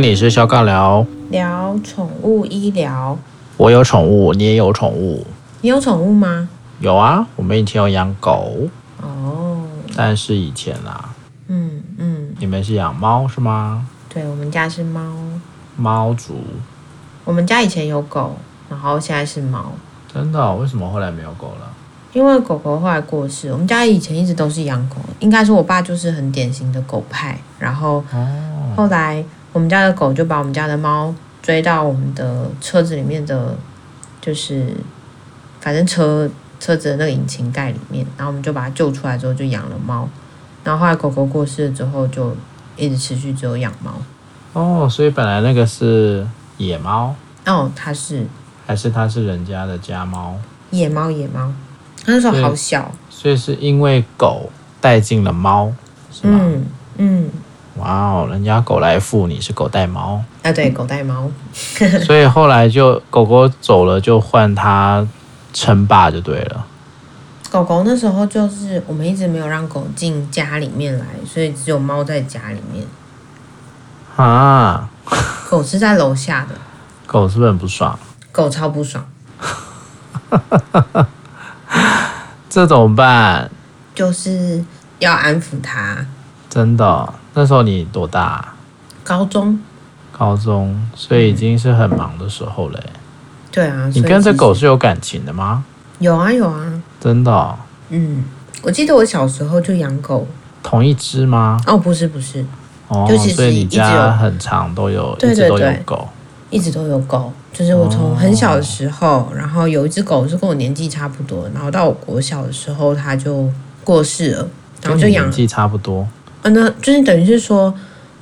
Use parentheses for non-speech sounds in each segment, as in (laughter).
心理师肖杠聊聊宠物医疗。我有宠物，你也有宠物。你有宠物吗？有啊，我们以前有养狗。哦。但是以前啦。嗯嗯。你们是养猫是吗？对，我们家是猫。猫族。我们家以前有狗，然后现在是猫。真的哦？为什么后来没有狗了？因为狗狗后来过世。我们家以前一直都是养狗，应该说我爸就是很典型的狗派。然后后来我们家的狗就把我们家的猫追到我们的车子里面的，就是反正车车子的那个引擎盖里面，然后我们就把它救出来之后就养了猫。然后后来狗狗过世了之后，就一直持续只有养猫。哦，所以本来那个是野猫？哦，它是。还是它是人家的家猫？野猫，野猫。它那时候好小，所以是因为狗带进了猫，是吗？嗯嗯。哇哦，人家狗来富，你是狗带猫啊？对，狗带猫。(laughs) 所以后来就狗狗走了，就换它称霸就对了。狗狗那时候就是我们一直没有让狗进家里面来，所以只有猫在家里面。啊？狗是在楼下的。狗是不是很不爽？狗超不爽。(laughs) 这怎么办？就是要安抚它。真的？那时候你多大？高中。高中，所以已经是很忙的时候嘞。对啊。你跟这狗是有感情的吗？有啊，有啊。真的哦？嗯，我记得我小时候就养狗。同一只吗？哦，不是，不是。哦，所以你家很长都有，一直都有狗。一直都有狗，就是我从很小的时候，哦、然后有一只狗是跟我年纪差不多，然后到我国小的时候它就过世了，然后就养。年纪差不多。嗯，那就是等于是说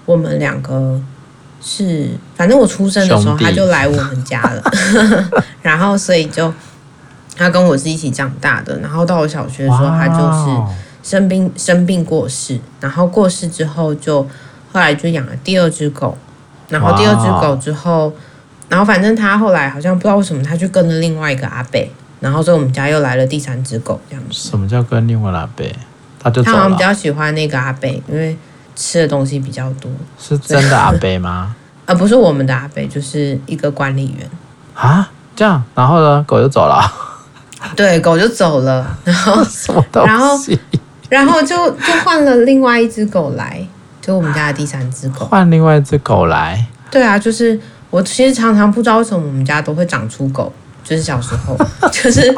我们两个是，反正我出生的时候他就来我们家了，(laughs) (laughs) 然后所以就他跟我是一起长大的，然后到我小学的时候他就是生病生病过世，然后过世之后就后来就养了第二只狗。然后第二只狗之后，然后反正他后来好像不知道为什么，他就跟了另外一个阿伯，然后所以我们家又来了第三只狗这样子。什么叫跟另外阿伯？他就他好像比较喜欢那个阿贝，因为吃的东西比较多。是真的阿贝吗？(laughs) 啊，不是我们的阿贝，就是一个管理员。啊，这样，然后呢，狗就走了。对，狗就走了，然后 (laughs) 什么东西？然后然后就就换了另外一只狗来。就我们家的第三只狗，换另外一只狗来。对啊，就是我其实常常不知道为什么我们家都会长出狗，就是小时候，(laughs) 就是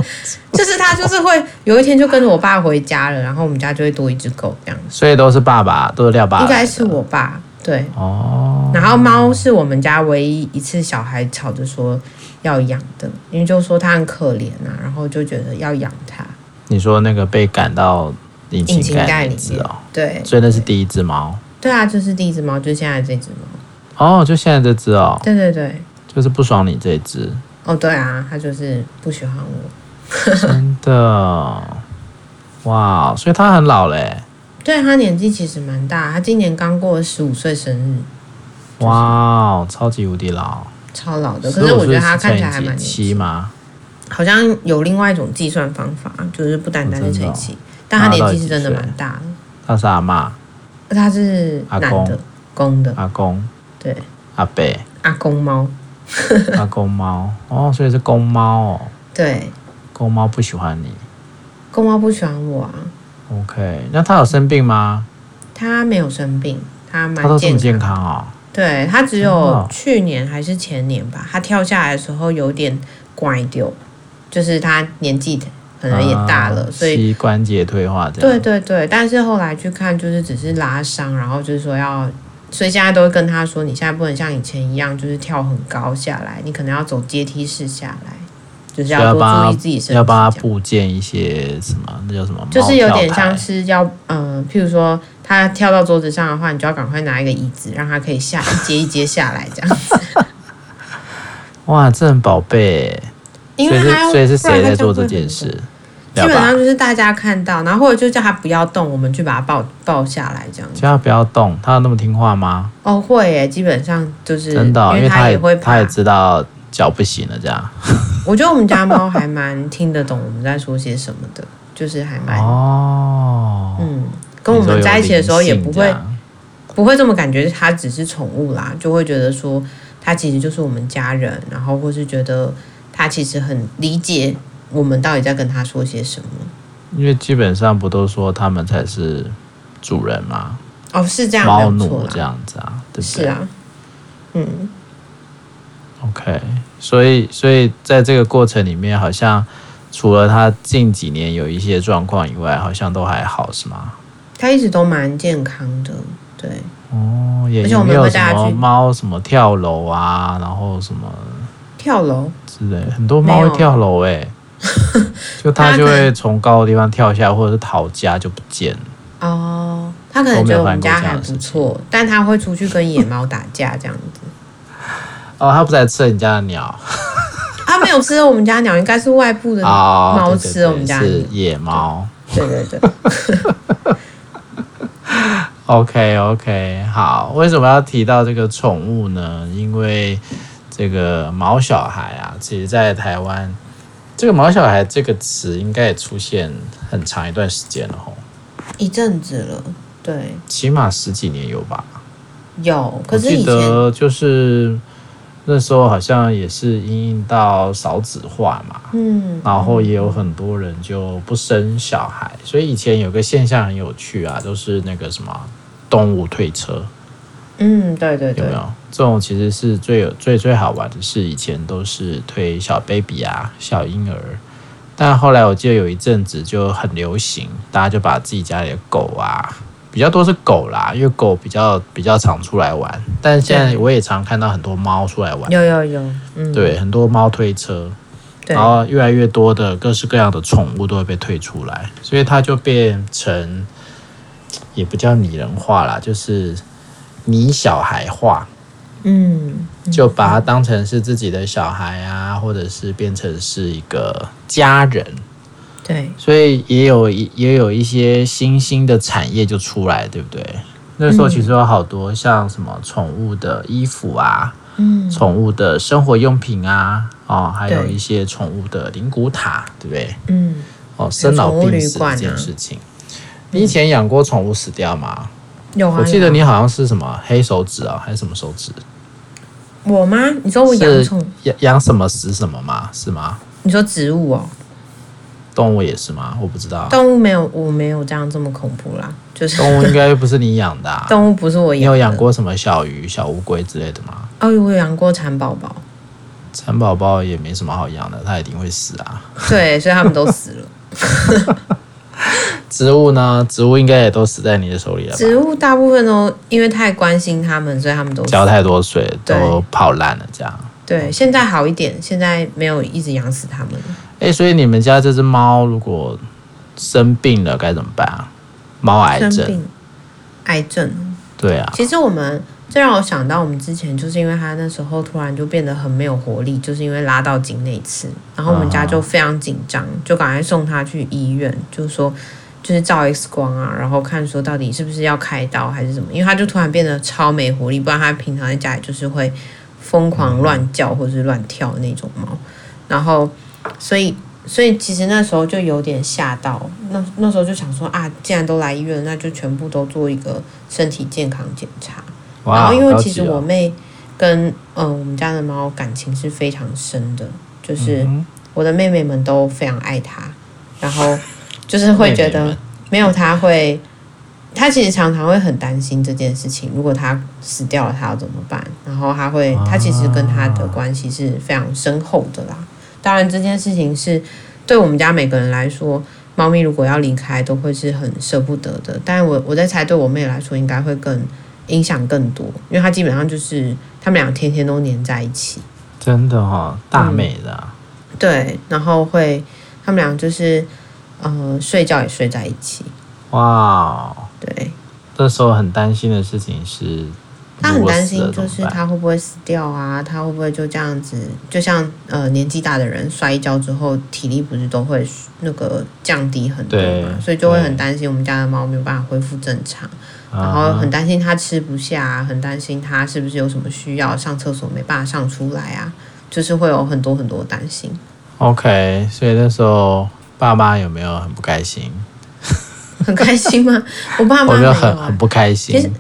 就是他就是会有一天就跟着我爸回家了，然后我们家就会多一只狗这样。所以都是爸爸，都是廖爸。应该是我爸，对。哦。然后猫是我们家唯一一次小孩吵着说要养的，因为就说它很可怜啊，然后就觉得要养它。你说那个被赶到引擎盖里面哦？对。所以那是第一只猫。对啊，就是第一只猫，就是现在这只猫。哦，就现在这只哦。对对对，就是不爽你这只。哦，对啊，他就是不喜欢我。(laughs) 真的，哇，所以他很老嘞。对，他年纪其实蛮大，他今年刚过十五岁生日。就是、哇，超级无敌老。超老的，可是我觉得他看起来还蛮年轻吗？好像有另外一种计算方法，就是不单单是乘以七，但他年纪是真的蛮大的。他是阿嬷。他是男的，公的。阿公，对，阿伯，阿公猫，阿 (laughs) 公猫，哦，所以是公猫哦。对，公猫不喜欢你，公猫不喜欢我啊。OK，那它有生病吗？它没有生病，它蛮健康哦。对，它只有去年还是前年吧，它跳下来的时候有点拐丢，就是它年纪。可能也大了，所以膝关节退化这样。对对对，但是后来去看，就是只是拉伤，然后就是说要，所以现在都会跟他说，你现在不能像以前一样，就是跳很高下来，你可能要走阶梯式下来，就是要多注意自己身体。要帮他部建一些什么？那叫什么？就是有点像是要，嗯、呃，譬如说他跳到桌子上的话，你就要赶快拿一个椅子，让他可以下一阶一阶下来这样子。(laughs) 哇，这很宝贝。因为所以是，所以是谁在做这件事？基本上就是大家看到，然后或者就叫他不要动，我们去把它抱抱下来，这样子。叫他不要动，他有那么听话吗？哦，会耶，基本上就是真的，因为他也会，他也知道脚不行了，这样。(laughs) 我觉得我们家猫还蛮听得懂我们在说些什么的，就是还蛮哦，嗯，跟我们在一起的时候也不会，不会这么感觉它只是宠物啦，就会觉得说它其实就是我们家人，然后或是觉得它其实很理解我们到底在跟他说些什么。因为基本上不都说他们才是主人吗？哦，是这样，猫奴这样子啊，对不对？是啊，嗯。OK，所以所以在这个过程里面，好像除了他近几年有一些状况以外，好像都还好，是吗？他一直都蛮健康的，对。哦，也没有什么猫什么跳楼啊，然后什么跳楼之类，很多猫会跳楼哎，(laughs) 就它就会从高的地方跳下来，或者是逃家就不见了。哦，他可能觉得我们家还不错，但他会出去跟野猫打架这样子。哦，他不是来吃你家的鸟？他 (laughs) 没有吃我们家鸟，应该是外部的猫吃我们家的野猫。对对对。OK (laughs) OK，好。为什么要提到这个宠物呢？因为这个毛小孩啊，其实，在台湾，这个毛小孩这个词应该也出现很长一段时间了吼。一阵子了，对。起码十几年有吧？有，可是我记得就是。那时候好像也是因应到少子化嘛，嗯，然后也有很多人就不生小孩，所以以前有个现象很有趣啊，都是那个什么动物推车，嗯，对对对，有没有这种其实是最有最最好玩的是以前都是推小 baby 啊小婴儿，但后来我记得有一阵子就很流行，大家就把自己家里的狗啊。比较多是狗啦，因为狗比较比较常出来玩。但现在我也常看到很多猫出来玩。有有有，嗯，对，很多猫推车，然后越来越多的各式各样的宠物都会被推出来，所以它就变成也不叫拟人化啦，就是拟小孩化。嗯，就把它当成是自己的小孩啊，或者是变成是一个家人。对，所以也有一也有一些新兴的产业就出来，对不对？那时候其实有好多像什么宠物的衣服啊，嗯，宠物的生活用品啊，哦，还有一些宠物的灵骨塔，对不对？嗯，哦，生老病死这件事情，你以前养过宠物死掉吗？有啊，我记得你好像是什么黑手指啊，还是什么手指？我吗？你说我养宠养养什么死什么吗？是吗？你说植物哦？动物也是吗？我不知道。动物没有，我没有这样这么恐怖啦。就是动物应该不是你养的啊。(laughs) 动物不是我养的。你有养过什么小鱼、小乌龟之类的吗？哦，我有养过蚕宝宝。蚕宝宝也没什么好养的，它一定会死啊。对，所以他们都死了。(laughs) 植物呢？植物应该也都死在你的手里了吧？植物大部分都因为太关心它们，所以它们都浇太多水，都泡烂了。这样。对，现在好一点，现在没有一直养死它们。哎、欸，所以你们家这只猫如果生病了该怎么办啊？猫癌症，生病，癌症，对啊。其实我们这让我想到，我们之前就是因为它那时候突然就变得很没有活力，就是因为拉到筋那一次，然后我们家就非常紧张，就赶快送它去医院，就是说就是照 X 光啊，然后看说到底是不是要开刀还是什么，因为它就突然变得超没活力，不然它平常在家里就是会疯狂乱叫或者是乱跳的那种猫，然后。所以，所以其实那时候就有点吓到。那那时候就想说啊，既然都来医院，那就全部都做一个身体健康检查。哇然后，因为其实我妹跟嗯、呃、我们家的猫感情是非常深的，就是我的妹妹们都非常爱它，然后就是会觉得没有他会，他其实常常会很担心这件事情。如果他死掉了，他要怎么办？然后他会，他其实跟他的关系是非常深厚的啦。当然，这件事情是对我们家每个人来说，猫咪如果要离开，都会是很舍不得的。但是我我在猜，对我妹来说，应该会更影响更多，因为她基本上就是他们俩天天都黏在一起。真的哈、哦，大美的、啊嗯。对，然后会他们俩就是呃睡觉也睡在一起。哇，对，这时候很担心的事情是。他很担心，就是他会不会死掉啊？他会不会就这样子？就像呃年纪大的人摔一跤之后，体力不是都会那个降低很多嘛？所以就会很担心我们家的猫没有办法恢复正常，然后很担心它吃不下，很担心它是不是有什么需要上厕所没办法上出来啊？就是会有很多很多担心。OK，所以那时候爸妈有没有很不开心？很开心吗？(laughs) 我爸妈没有，很很不开心。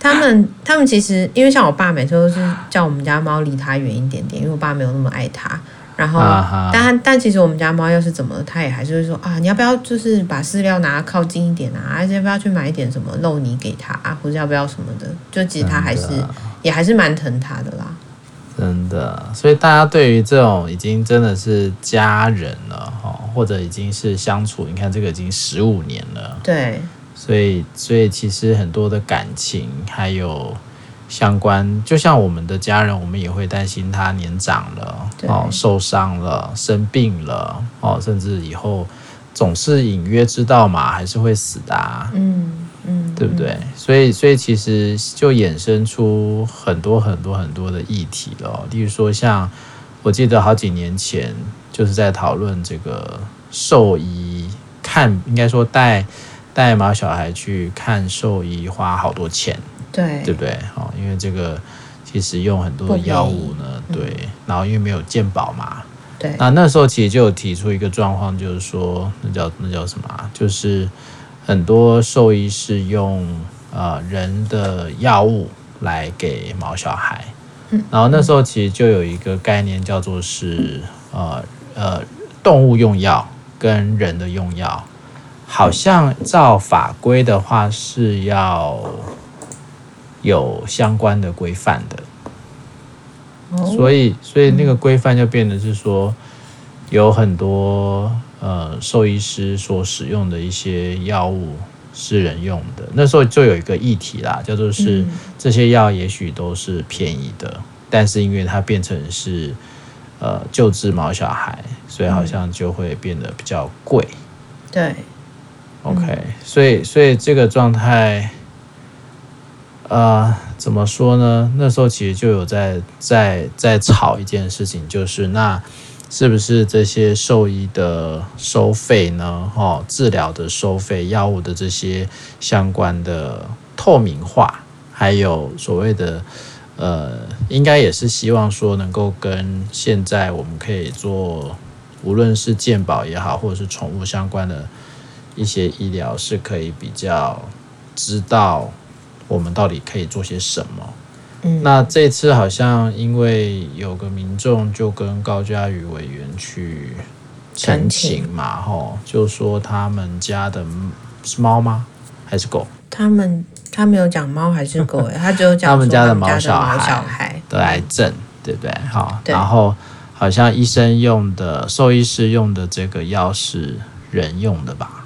他们他们其实因为像我爸每次都是叫我们家猫离他远一点点，因为我爸没有那么爱它。然后，但但其实我们家猫要是怎么，它也还是会说啊，你要不要就是把饲料拿靠近一点啊？而且要不要去买一点什么肉泥给它啊？或者要不要什么的？就其实它还是也还是蛮疼它的啦。真的，所以大家对于这种已经真的是家人了哈，或者已经是相处，你看这个已经十五年了，对，所以所以其实很多的感情还有。相关，就像我们的家人，我们也会担心他年长了，哦，受伤了，生病了，哦，甚至以后总是隐约知道嘛，还是会死的啊，嗯嗯，对不对？所以，所以其实就衍生出很多很多很多的议题了。例如说，像我记得好几年前就是在讨论这个兽医看，应该说带带毛小孩去看兽医花好多钱。对，对不对？哦，因为这个其实用很多的药物呢，对，然后因为没有健保嘛，对，那那时候其实就有提出一个状况，就是说那叫那叫什么啊？就是很多兽医是用呃人的药物来给毛小孩，嗯，然后那时候其实就有一个概念叫做是呃呃动物用药跟人的用药，好像照法规的话是要。有相关的规范的，所以所以那个规范就变得是说，有很多呃兽医师所使用的一些药物是人用的。那时候就有一个议题啦，叫做是这些药也许都是便宜的，但是因为它变成是呃救治毛小孩，所以好像就会变得比较贵。对，OK，所以所以这个状态。呃，怎么说呢？那时候其实就有在在在吵一件事情，就是那是不是这些兽医的收费呢？哦，治疗的收费、药物的这些相关的透明化，还有所谓的呃，应该也是希望说能够跟现在我们可以做，无论是健保也好，或者是宠物相关的一些医疗，是可以比较知道。我们到底可以做些什么？嗯，那这次好像因为有个民众就跟高嘉瑜委员去陈情嘛，吼，就说他们家的是猫吗？还是狗？他们他没有讲猫还是狗，(laughs) 他只有讲他们家的毛小孩得癌症，对不对？好，然后好像医生用的、兽医师用的这个药是人用的吧？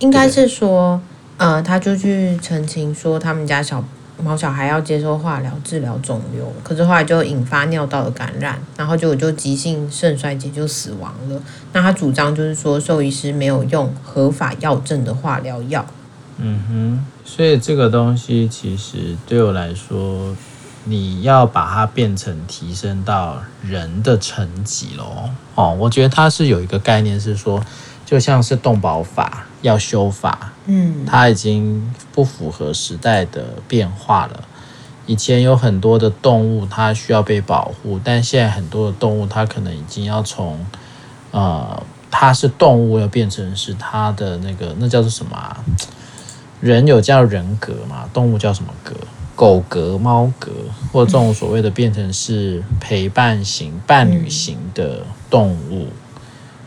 应该是说。呃，他就去澄清说，他们家小猫小孩要接受化疗治疗肿瘤，可是后来就引发尿道的感染，然后就就急性肾衰竭就死亡了。那他主张就是说，兽医师没有用合法药证的化疗药。嗯哼，所以这个东西其实对我来说，你要把它变成提升到人的层级咯。哦，我觉得它是有一个概念是说，就像是动保法要修法。嗯，它已经不符合时代的变化了。以前有很多的动物，它需要被保护，但现在很多的动物，它可能已经要从呃，它是动物，要变成是它的那个，那叫做什么啊？人有叫人格嘛？动物叫什么格？狗格、猫格，或这种所谓的变成是陪伴型、伴侣型的动物。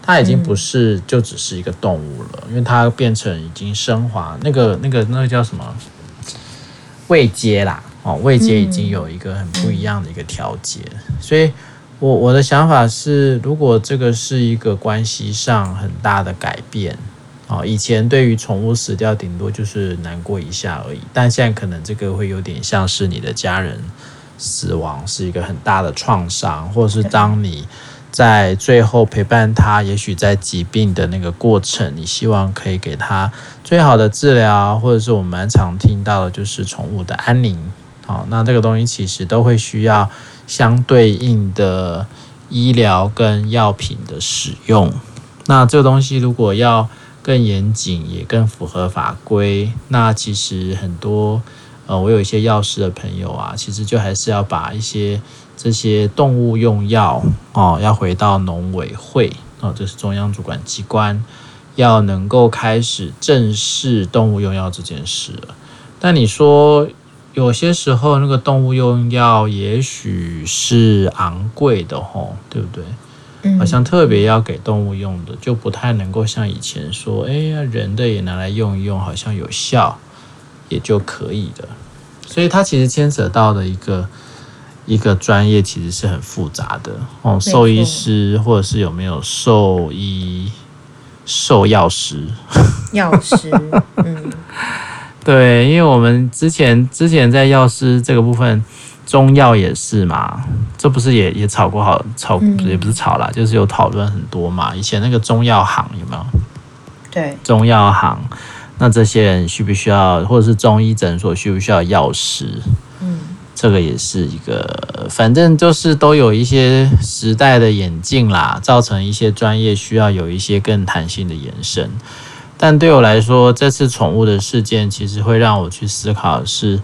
它已经不是就只是一个动物了，因为它变成已经升华，那个那个那个叫什么位阶啦，哦，位阶已经有一个很不一样的一个调节，所以我我的想法是，如果这个是一个关系上很大的改变，哦，以前对于宠物死掉顶多就是难过一下而已，但现在可能这个会有点像是你的家人死亡是一个很大的创伤，或者是当你。在最后陪伴他，也许在疾病的那个过程，你希望可以给他最好的治疗，或者是我们蛮常听到的，就是宠物的安宁。好，那这个东西其实都会需要相对应的医疗跟药品的使用。那这个东西如果要更严谨，也更符合法规，那其实很多呃，我有一些药师的朋友啊，其实就还是要把一些。这些动物用药哦，要回到农委会哦，这是中央主管机关，要能够开始正视动物用药这件事。但你说有些时候那个动物用药也许是昂贵的吼，对不对？嗯，好像特别要给动物用的，就不太能够像以前说，哎呀，人的也拿来用一用，好像有效也就可以的。所以它其实牵扯到的一个一个专业，其实是很复杂的哦。兽医师或者是有没有兽医、兽药师？(laughs) 药师，嗯。(laughs) 对，因为我们之前之前在药师这个部分，中药也是嘛，这不是也也吵过好吵，也不是吵啦，就是有讨论很多嘛。以前那个中药行有没有？对，中药行，那这些人需不需要，或者是中医诊所需不需要药师？嗯，这个也是一个，反正就是都有一些时代的演进啦，造成一些专业需要有一些更弹性的延伸。但对我来说，这次宠物的事件其实会让我去思考的是，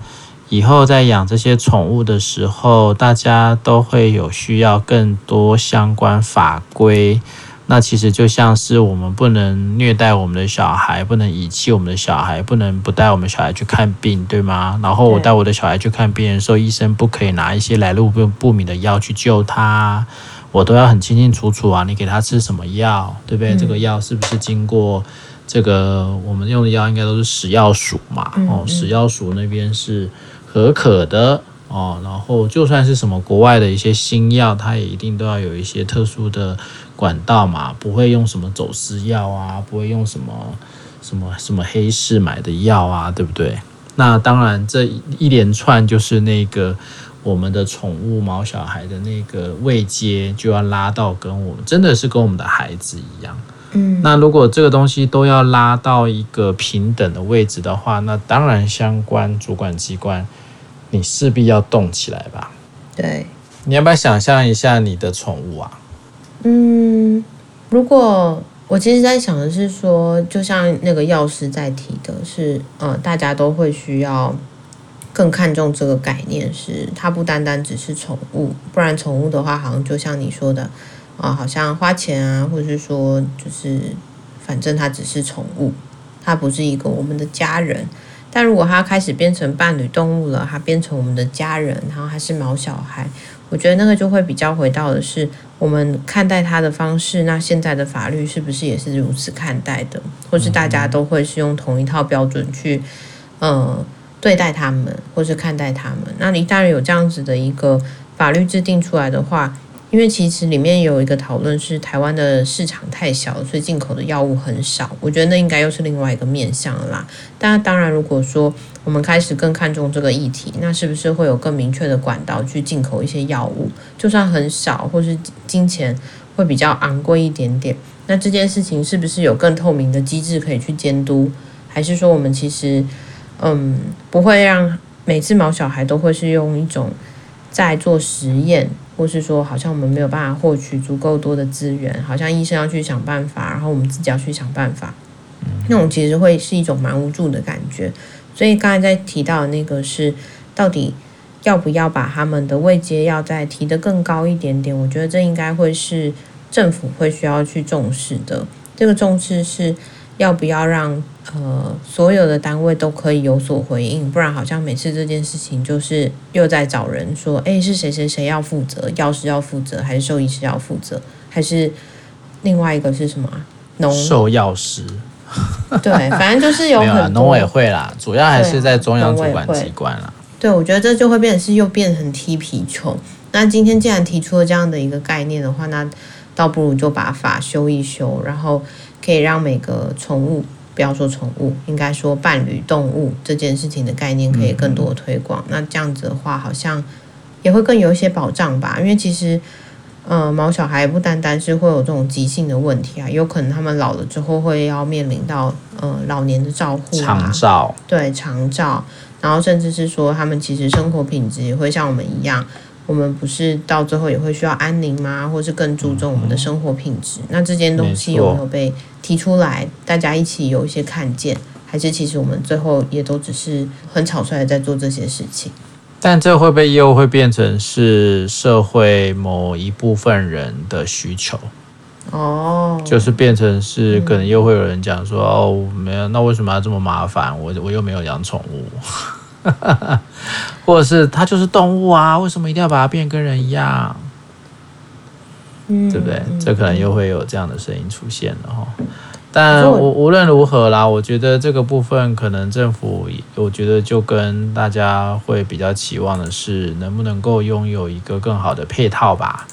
以后在养这些宠物的时候，大家都会有需要更多相关法规。那其实就像是我们不能虐待我们的小孩，不能遗弃我们的小孩，不能不带我们小孩去看病，对吗？然后我带我的小孩去看病的时候，医生不可以拿一些来路不不明的药去救他，我都要很清清楚楚啊，你给他吃什么药，对不对？嗯、这个药是不是经过？这个我们用的药应该都是食药署嘛，哦，食药署那边是可可的哦。然后就算是什么国外的一些新药，它也一定都要有一些特殊的管道嘛，不会用什么走私药啊，不会用什么什么什么黑市买的药啊，对不对？那当然，这一连串就是那个我们的宠物毛小孩的那个位阶就要拉到跟我们真的是跟我们的孩子一样。嗯，那如果这个东西都要拉到一个平等的位置的话，那当然相关主管机关，你势必要动起来吧？对，你要不要想象一下你的宠物啊？嗯，如果我其实在想的是说，就像那个药师在提的是，呃，大家都会需要更看重这个概念，是它不单单只是宠物，不然宠物的话，好像就像你说的。啊，好像花钱啊，或者是说，就是反正它只是宠物，它不是一个我们的家人。但如果它开始变成伴侣动物了，它变成我们的家人，然后还是毛小孩，我觉得那个就会比较回到的是我们看待它的方式。那现在的法律是不是也是如此看待的？或是大家都会是用同一套标准去呃对待他们，或是看待他们？那你当然有这样子的一个法律制定出来的话。因为其实里面有一个讨论是台湾的市场太小，所以进口的药物很少。我觉得那应该又是另外一个面向啦。但当然，如果说我们开始更看重这个议题，那是不是会有更明确的管道去进口一些药物？就算很少，或是金钱会比较昂贵一点点，那这件事情是不是有更透明的机制可以去监督？还是说我们其实嗯不会让每次毛小孩都会是用一种在做实验？或是说，好像我们没有办法获取足够多的资源，好像医生要去想办法，然后我们自己要去想办法，那种其实会是一种蛮无助的感觉。所以刚才在提到的那个是，到底要不要把他们的位阶要再提得更高一点点？我觉得这应该会是政府会需要去重视的。这个重视是要不要让。呃，所有的单位都可以有所回应，不然好像每次这件事情就是又在找人说，哎，是谁谁谁要负责？药师要负责，还是兽医师要负责，还是另外一个是什么？农 (laughs) 兽药师？对，反正就是有很多农委会啦，主要还是在中央主管机关啦。对，我觉得这就会变成是又变成踢皮球。那今天既然提出了这样的一个概念的话，那倒不如就把法修一修，然后可以让每个宠物。不要说宠物，应该说伴侣动物这件事情的概念可以更多推广。嗯、那这样子的话，好像也会更有一些保障吧。因为其实，呃，毛小孩不单单是会有这种急性的问题啊，有可能他们老了之后会要面临到呃老年的照护、啊、长照，对长照，然后甚至是说他们其实生活品质也会像我们一样。我们不是到最后也会需要安宁吗？或是更注重我们的生活品质？嗯、那这件东西有没有被提出来？大家一起有一些看见，还是其实我们最后也都只是很草率的在做这些事情？但这会不会又会变成是社会某一部分人的需求？哦，就是变成是可能又会有人讲说、嗯、哦，没有，那为什么要这么麻烦？我我又没有养宠物。(laughs) 或者是它就是动物啊，为什么一定要把它变跟人一样？嗯，对不对？这可能又会有这样的声音出现了哈。但无无论如何啦，我觉得这个部分可能政府，我觉得就跟大家会比较期望的是，能不能够拥有一个更好的配套吧。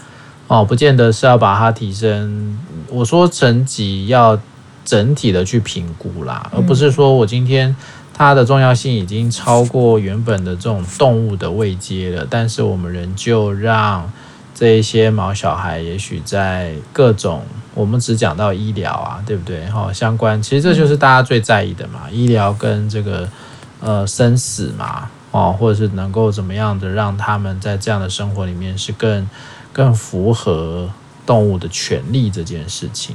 哦，不见得是要把它提升。我说层级要整体的去评估啦，而不是说我今天它的重要性已经超过原本的这种动物的位阶了，但是我们仍旧让这一些毛小孩，也许在各种我们只讲到医疗啊，对不对？哈，相关其实这就是大家最在意的嘛，医疗跟这个呃生死嘛，哦，或者是能够怎么样的让他们在这样的生活里面是更。更符合动物的权利这件事情，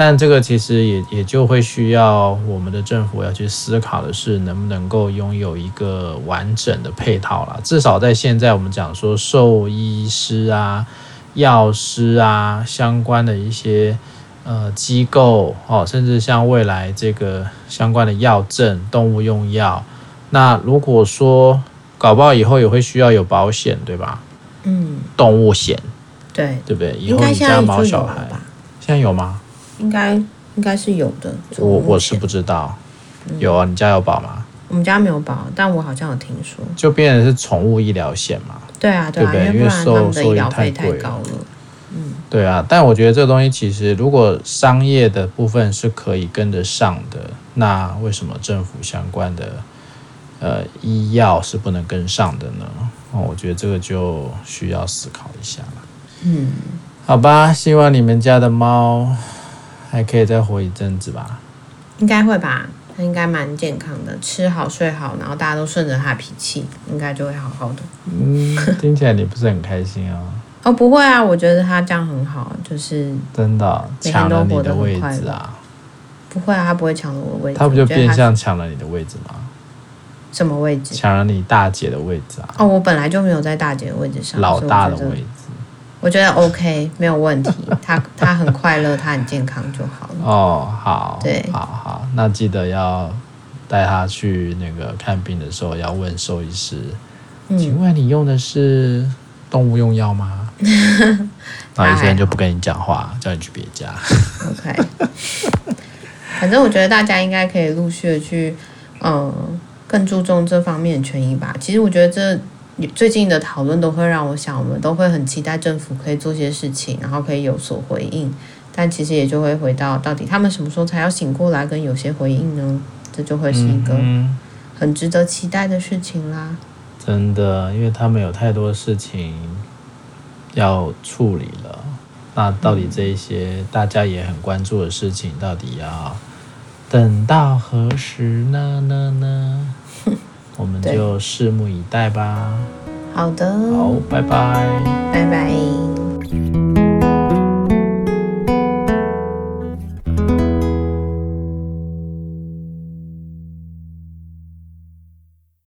但这个其实也也就会需要我们的政府要去思考的是，能不能够拥有一个完整的配套了。至少在现在，我们讲说兽医师啊、药师啊相关的一些呃机构哦，甚至像未来这个相关的药证、动物用药，那如果说搞不好以后也会需要有保险，对吧？嗯，动物险，对对不对？以后你家毛小孩，现在有吗？应该应该是有的。我我是不知道，有啊？你家有保吗？我们家没有保，但我好像有听说，就变成是宠物医疗险嘛？对啊，对啊，因为收收益太高了。嗯，对啊。但我觉得这个东西其实，如果商业的部分是可以跟得上的，那为什么政府相关的呃医药是不能跟上的呢？哦，我觉得这个就需要思考一下了。嗯，好吧，希望你们家的猫还可以再活一阵子吧。应该会吧，他应该蛮健康的，吃好睡好，然后大家都顺着他脾气，应该就会好好的。嗯，(laughs) 听起来你不是很开心啊？哦，不会啊，我觉得他这样很好，就是真的抢了你的位置啊？不会啊，他不会抢了我的位置。他不就变相抢了你的位置吗？什么位置？抢了你大姐的位置啊！哦，我本来就没有在大姐的位置上，老大的位置。我觉得 OK，没有问题。(laughs) 他他很快乐，他很健康就好了。哦，好，对，好好，那记得要带他去那个看病的时候，要问兽医师，嗯、请问你用的是动物用药吗？(laughs) 那医生就不跟你讲话，叫你去别家。OK，反正我觉得大家应该可以陆续的去，嗯。更注重这方面的权益吧。其实我觉得这最近的讨论都会让我想，我们都会很期待政府可以做些事情，然后可以有所回应。但其实也就会回到，到底他们什么时候才要醒过来，跟有些回应呢？这就会是一个很值得期待的事情啦。真的，因为他们有太多事情要处理了。那到底这一些大家也很关注的事情，到底要等到何时呢？呢呢？我们就拭目以待吧。好的。好，拜拜。拜拜。